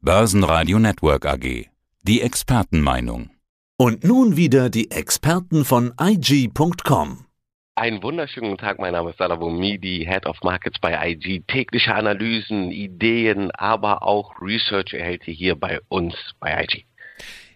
Börsenradio Network AG. Die Expertenmeinung. Und nun wieder die Experten von IG.com. Einen wunderschönen guten Tag, mein Name ist Salavo Midi, Head of Markets bei IG. Tägliche Analysen, Ideen, aber auch Research erhält ihr hier bei uns bei IG.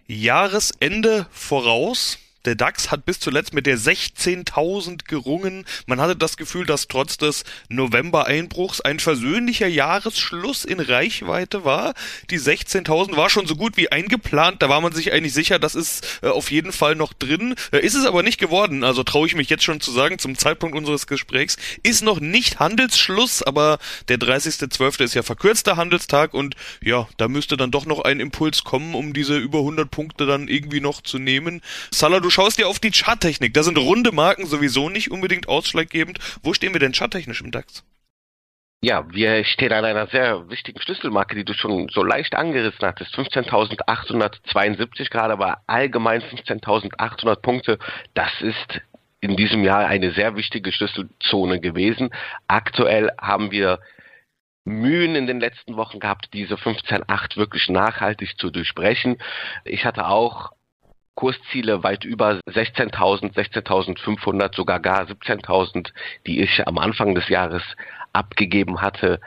Jahresende voraus. Der DAX hat bis zuletzt mit der 16.000 gerungen. Man hatte das Gefühl, dass trotz des November-Einbruchs ein versöhnlicher Jahresschluss in Reichweite war. Die 16.000 war schon so gut wie eingeplant. Da war man sich eigentlich sicher, das ist äh, auf jeden Fall noch drin. Äh, ist es aber nicht geworden. Also traue ich mich jetzt schon zu sagen, zum Zeitpunkt unseres Gesprächs ist noch nicht Handelsschluss, aber der 30.12. ist ja verkürzter Handelstag und ja, da müsste dann doch noch ein Impuls kommen, um diese über 100 Punkte dann irgendwie noch zu nehmen. Salah, du schaust dir auf die Charttechnik. Da sind runde Marken sowieso nicht unbedingt ausschlaggebend. Wo stehen wir denn charttechnisch im DAX? Ja, wir stehen an einer sehr wichtigen Schlüsselmarke, die du schon so leicht angerissen hattest. 15.872 gerade, aber allgemein 15.800 Punkte. Das ist in diesem Jahr eine sehr wichtige Schlüsselzone gewesen. Aktuell haben wir Mühen in den letzten Wochen gehabt, diese 15.8 wirklich nachhaltig zu durchbrechen. Ich hatte auch Kursziele weit über 16.000, 16.500, sogar gar 17.000, die ich am Anfang des Jahres abgegeben hatte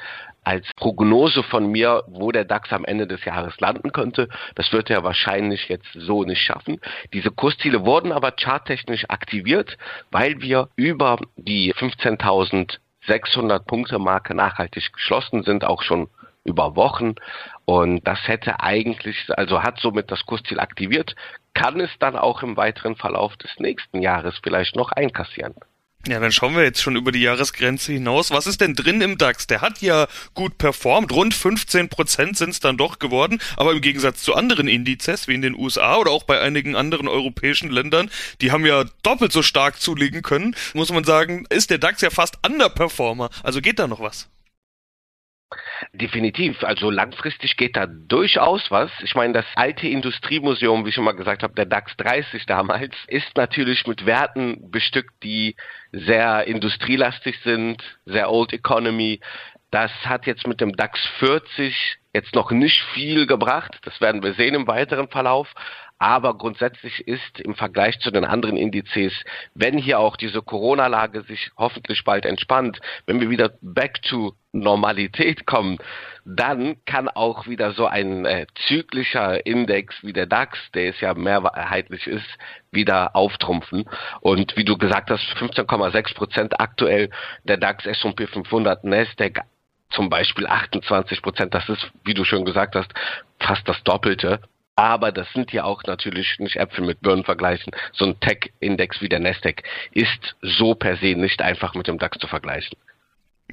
als Prognose von mir, wo der DAX am Ende des Jahres landen könnte. Das wird er wahrscheinlich jetzt so nicht schaffen. Diese Kursziele wurden aber charttechnisch aktiviert, weil wir über die 15.600 Punkte Marke nachhaltig geschlossen sind, auch schon über Wochen. Und das hätte eigentlich, also hat somit das Kursziel aktiviert, kann es dann auch im weiteren Verlauf des nächsten Jahres vielleicht noch einkassieren. Ja, dann schauen wir jetzt schon über die Jahresgrenze hinaus. Was ist denn drin im DAX? Der hat ja gut performt. Rund 15 Prozent sind es dann doch geworden. Aber im Gegensatz zu anderen Indizes, wie in den USA oder auch bei einigen anderen europäischen Ländern, die haben ja doppelt so stark zulegen können, muss man sagen, ist der DAX ja fast Underperformer. Also geht da noch was? Definitiv. Also langfristig geht da durchaus was. Ich meine, das alte Industriemuseum, wie ich schon mal gesagt habe, der DAX 30 damals, ist natürlich mit Werten bestückt, die sehr industrielastig sind, sehr Old Economy. Das hat jetzt mit dem DAX 40 jetzt noch nicht viel gebracht. Das werden wir sehen im weiteren Verlauf. Aber grundsätzlich ist im Vergleich zu den anderen Indizes, wenn hier auch diese Corona-Lage sich hoffentlich bald entspannt, wenn wir wieder back to Normalität kommen, dann kann auch wieder so ein äh, zyklischer Index wie der DAX, der es ja mehrheitlich ist, wieder auftrumpfen. Und wie du gesagt hast, 15,6 Prozent aktuell der DAX, S&P 500, Nasdaq zum Beispiel 28 Prozent. Das ist, wie du schon gesagt hast, fast das Doppelte. Aber das sind ja auch natürlich nicht Äpfel mit Birnen vergleichen. So ein Tech-Index wie der Nasdaq ist so per se nicht einfach mit dem DAX zu vergleichen.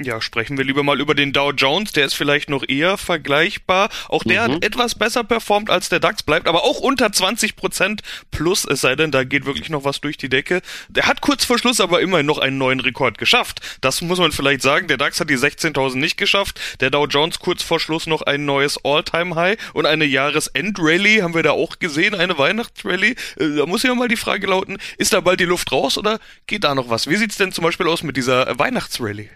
Ja, sprechen wir lieber mal über den Dow Jones, der ist vielleicht noch eher vergleichbar. Auch der mhm. hat etwas besser performt als der DAX, bleibt aber auch unter 20 Prozent plus, es sei denn, da geht wirklich noch was durch die Decke. Der hat kurz vor Schluss aber immerhin noch einen neuen Rekord geschafft. Das muss man vielleicht sagen, der DAX hat die 16.000 nicht geschafft, der Dow Jones kurz vor Schluss noch ein neues All-Time-High und eine Jahresend-Rally haben wir da auch gesehen, eine Weihnachtsrally. Äh, da muss ja mal die Frage lauten, ist da bald die Luft raus oder geht da noch was? Wie sieht's denn zum Beispiel aus mit dieser Weihnachtsrally?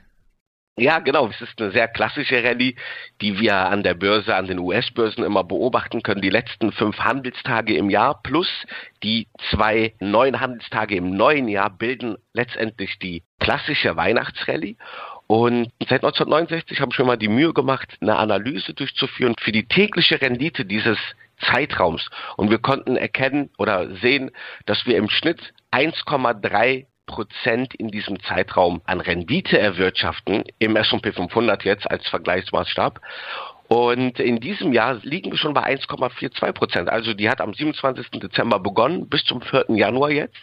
Ja, genau. Es ist eine sehr klassische Rallye, die wir an der Börse, an den US-Börsen immer beobachten können. Die letzten fünf Handelstage im Jahr plus die zwei neuen Handelstage im neuen Jahr bilden letztendlich die klassische Weihnachtsrallye. Und seit 1969 habe ich mir mal die Mühe gemacht, eine Analyse durchzuführen für die tägliche Rendite dieses Zeitraums. Und wir konnten erkennen oder sehen, dass wir im Schnitt 1,3 Prozent in diesem Zeitraum an Rendite erwirtschaften, im S&P 500 jetzt als Vergleichsmaßstab. Und in diesem Jahr liegen wir schon bei 1,42 Prozent. Also die hat am 27. Dezember begonnen bis zum 4. Januar jetzt.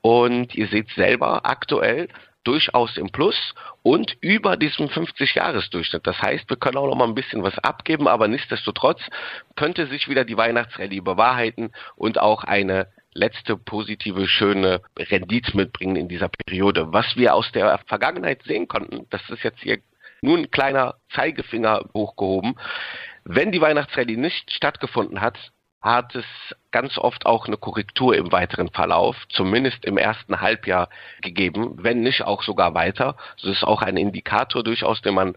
Und ihr seht selber aktuell durchaus im Plus und über diesem 50-Jahres-Durchschnitt. Das heißt, wir können auch noch mal ein bisschen was abgeben, aber nichtsdestotrotz könnte sich wieder die Weihnachtsrallye bewahrheiten und auch eine letzte positive, schöne Rendite mitbringen in dieser Periode. Was wir aus der Vergangenheit sehen konnten, das ist jetzt hier nur ein kleiner Zeigefinger hochgehoben. Wenn die Weihnachtsrallye nicht stattgefunden hat, hat es ganz oft auch eine Korrektur im weiteren Verlauf, zumindest im ersten Halbjahr gegeben, wenn nicht auch sogar weiter. Das ist auch ein Indikator durchaus, den man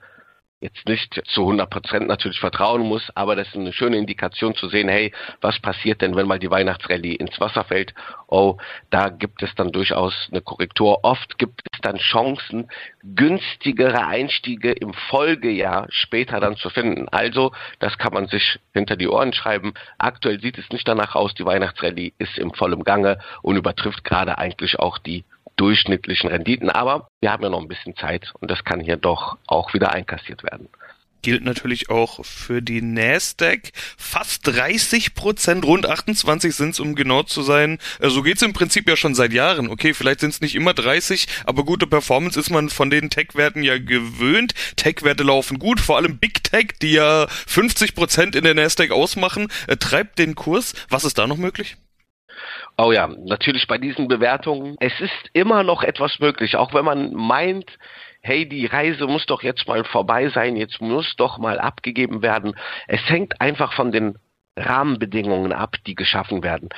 jetzt nicht zu 100 Prozent natürlich vertrauen muss, aber das ist eine schöne Indikation zu sehen, hey, was passiert denn, wenn mal die Weihnachtsrallye ins Wasser fällt? Oh, da gibt es dann durchaus eine Korrektur. Oft gibt es dann Chancen, günstigere Einstiege im Folgejahr später dann zu finden. Also, das kann man sich hinter die Ohren schreiben. Aktuell sieht es nicht danach aus, die Weihnachtsrallye ist im vollen Gange und übertrifft gerade eigentlich auch die durchschnittlichen Renditen. Aber wir haben ja noch ein bisschen Zeit und das kann hier doch auch wieder einkassiert werden gilt natürlich auch für die Nasdaq. Fast 30 Prozent, rund 28 sind es, um genau zu sein. Äh, so geht's im Prinzip ja schon seit Jahren. Okay, vielleicht sind es nicht immer 30, aber gute Performance ist man von den Tech-Werten ja gewöhnt. Tech-Werte laufen gut, vor allem Big Tech, die ja 50 Prozent in der Nasdaq ausmachen, äh, treibt den Kurs. Was ist da noch möglich? Oh ja, natürlich bei diesen Bewertungen. Es ist immer noch etwas möglich, auch wenn man meint, hey, die Reise muss doch jetzt mal vorbei sein, jetzt muss doch mal abgegeben werden. Es hängt einfach von den Rahmenbedingungen ab, die geschaffen werden.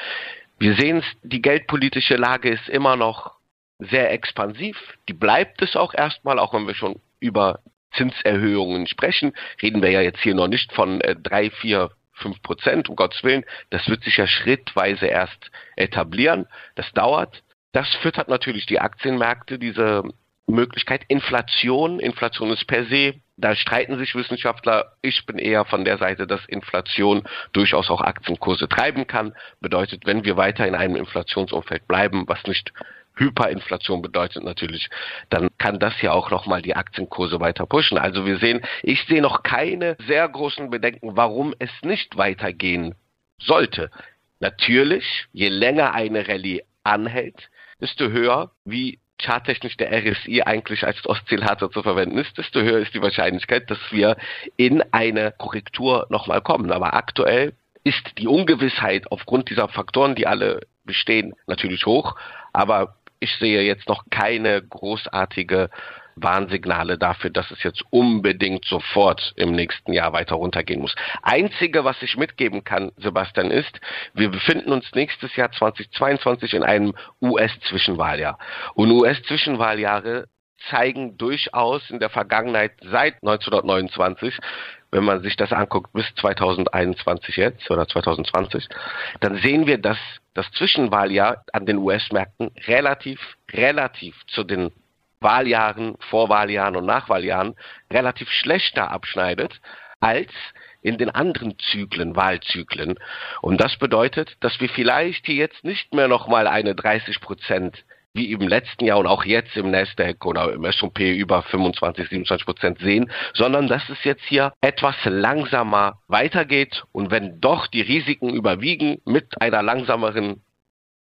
Wir sehen es, die geldpolitische Lage ist immer noch sehr expansiv. Die bleibt es auch erstmal, auch wenn wir schon über Zinserhöhungen sprechen. Reden wir ja jetzt hier noch nicht von äh, drei, vier, fünf Prozent, um Gottes Willen. Das wird sich ja schrittweise erst etablieren. Das dauert. Das füttert natürlich die Aktienmärkte, diese Möglichkeit. Inflation, Inflation ist per se, da streiten sich Wissenschaftler. Ich bin eher von der Seite, dass Inflation durchaus auch Aktienkurse treiben kann. Bedeutet, wenn wir weiter in einem Inflationsumfeld bleiben, was nicht Hyperinflation bedeutet natürlich, dann kann das ja auch nochmal die Aktienkurse weiter pushen. Also wir sehen, ich sehe noch keine sehr großen Bedenken, warum es nicht weitergehen sollte. Natürlich, je länger eine Rallye anhält, desto höher, wie charttechnisch der RSI eigentlich als Oszillator zu verwenden ist, desto höher ist die Wahrscheinlichkeit, dass wir in eine Korrektur nochmal kommen. Aber aktuell ist die Ungewissheit aufgrund dieser Faktoren, die alle bestehen, natürlich hoch. Aber ich sehe jetzt noch keine großartige Warnsignale dafür, dass es jetzt unbedingt sofort im nächsten Jahr weiter runtergehen muss. Einzige, was ich mitgeben kann, Sebastian, ist, wir befinden uns nächstes Jahr 2022 in einem US-Zwischenwahljahr. Und US-Zwischenwahljahre zeigen durchaus in der Vergangenheit seit 1929 wenn man sich das anguckt bis 2021 jetzt oder 2020, dann sehen wir, dass das Zwischenwahljahr an den US-Märkten relativ, relativ zu den Wahljahren, Vorwahljahren und Nachwahljahren relativ schlechter abschneidet als in den anderen Zyklen, Wahlzyklen. Und das bedeutet, dass wir vielleicht hier jetzt nicht mehr nochmal eine 30 Prozent wie im letzten Jahr und auch jetzt im Nasdaq oder im S&P über 25, 27 Prozent sehen, sondern dass es jetzt hier etwas langsamer weitergeht und wenn doch die Risiken überwiegen mit einer langsameren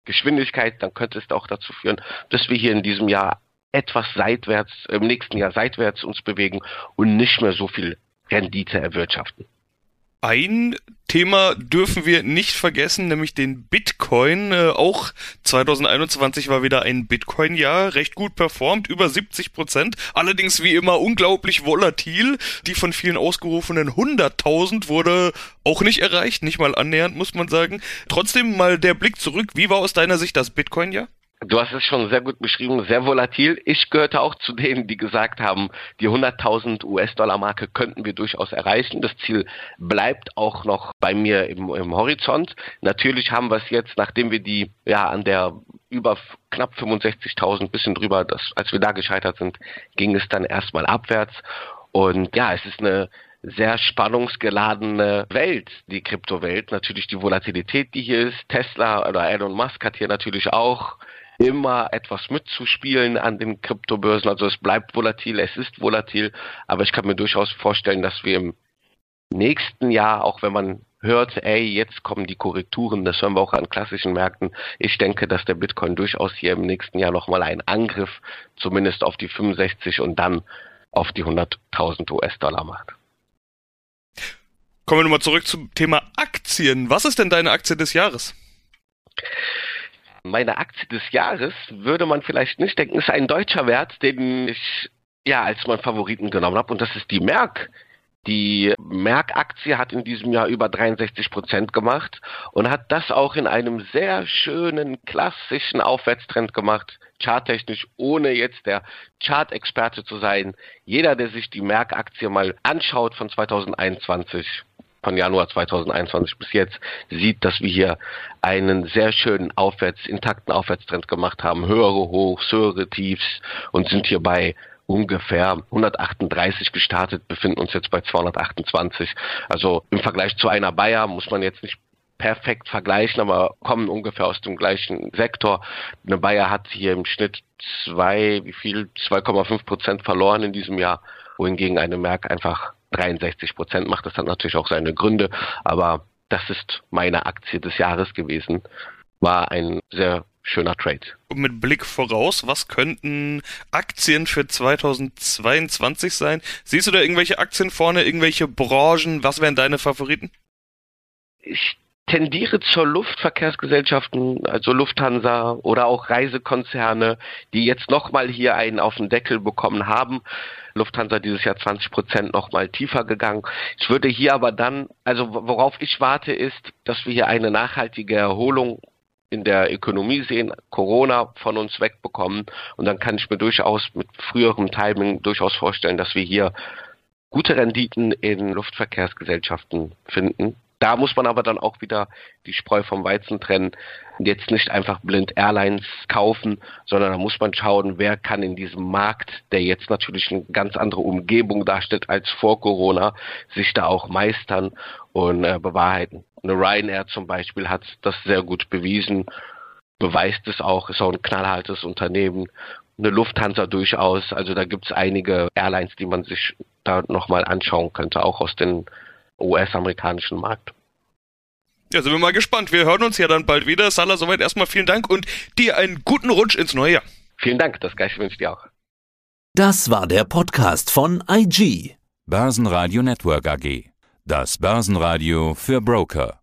Geschwindigkeit, dann könnte es auch dazu führen, dass wir hier in diesem Jahr etwas seitwärts, im nächsten Jahr seitwärts uns bewegen und nicht mehr so viel Rendite erwirtschaften. Ein Thema dürfen wir nicht vergessen, nämlich den Bitcoin. Äh, auch 2021 war wieder ein Bitcoin-Jahr, recht gut performt, über 70 Prozent. Allerdings wie immer unglaublich volatil. Die von vielen ausgerufenen 100.000 wurde auch nicht erreicht, nicht mal annähernd, muss man sagen. Trotzdem mal der Blick zurück. Wie war aus deiner Sicht das Bitcoin-Jahr? Du hast es schon sehr gut beschrieben, sehr volatil. Ich gehörte auch zu denen, die gesagt haben, die 100.000 US-Dollar-Marke könnten wir durchaus erreichen. Das Ziel bleibt auch noch bei mir im, im Horizont. Natürlich haben wir es jetzt, nachdem wir die ja an der über knapp 65.000, bisschen drüber, das, als wir da gescheitert sind, ging es dann erstmal abwärts. Und ja, es ist eine sehr spannungsgeladene Welt, die Kryptowelt. Natürlich die Volatilität, die hier ist. Tesla oder Elon Musk hat hier natürlich auch immer etwas mitzuspielen an den Kryptobörsen. Also es bleibt volatil, es ist volatil, aber ich kann mir durchaus vorstellen, dass wir im nächsten Jahr, auch wenn man hört, ey, jetzt kommen die Korrekturen, das hören wir auch an klassischen Märkten. Ich denke, dass der Bitcoin durchaus hier im nächsten Jahr nochmal einen Angriff zumindest auf die 65 und dann auf die 100.000 US-Dollar macht. Kommen wir nochmal zurück zum Thema Aktien. Was ist denn deine Aktie des Jahres? Meine Aktie des Jahres würde man vielleicht nicht denken, ist ein deutscher Wert, den ich ja als meinen Favoriten genommen habe und das ist die Merck. Die Merck-Aktie hat in diesem Jahr über 63 Prozent gemacht und hat das auch in einem sehr schönen klassischen Aufwärtstrend gemacht. charttechnisch, ohne jetzt der Chart-Experte zu sein. Jeder, der sich die Merck-Aktie mal anschaut von 2021, von Januar 2021 bis jetzt sieht, dass wir hier einen sehr schönen Aufwärts, intakten Aufwärtstrend gemacht haben, höhere Hochs, höhere Tiefs und sind hier bei ungefähr 138 gestartet, befinden uns jetzt bei 228. Also im Vergleich zu einer Bayer muss man jetzt nicht perfekt vergleichen, aber kommen ungefähr aus dem gleichen Sektor. Eine Bayer hat hier im Schnitt zwei, wie viel? 2,5 Prozent verloren in diesem Jahr, wohingegen eine Merck einfach 63 Prozent macht. Das hat natürlich auch seine Gründe, aber das ist meine Aktie des Jahres gewesen. War ein sehr schöner Trade. Und mit Blick voraus, was könnten Aktien für 2022 sein? Siehst du da irgendwelche Aktien vorne, irgendwelche Branchen? Was wären deine Favoriten? Ich tendiere zur Luftverkehrsgesellschaften, also Lufthansa oder auch Reisekonzerne, die jetzt nochmal hier einen auf den Deckel bekommen haben. Lufthansa dieses Jahr 20 Prozent nochmal tiefer gegangen. Ich würde hier aber dann, also worauf ich warte, ist, dass wir hier eine nachhaltige Erholung in der Ökonomie sehen, Corona von uns wegbekommen. Und dann kann ich mir durchaus mit früherem Timing durchaus vorstellen, dass wir hier gute Renditen in Luftverkehrsgesellschaften finden. Da muss man aber dann auch wieder die Spreu vom Weizen trennen. Jetzt nicht einfach blind Airlines kaufen, sondern da muss man schauen, wer kann in diesem Markt, der jetzt natürlich eine ganz andere Umgebung darstellt als vor Corona, sich da auch meistern und äh, bewahrheiten. Eine Ryanair zum Beispiel hat das sehr gut bewiesen, beweist es auch, ist auch ein knallhartes Unternehmen. Eine Lufthansa durchaus. Also da gibt es einige Airlines, die man sich da nochmal anschauen könnte, auch aus den US-amerikanischen Markt. Ja, sind wir mal gespannt. Wir hören uns ja dann bald wieder. Salah, soweit erstmal vielen Dank und dir einen guten Rutsch ins neue Jahr. Vielen Dank, das gleiche wünsche ich dir auch. Das war der Podcast von IG. Börsenradio Network AG. Das Börsenradio für Broker.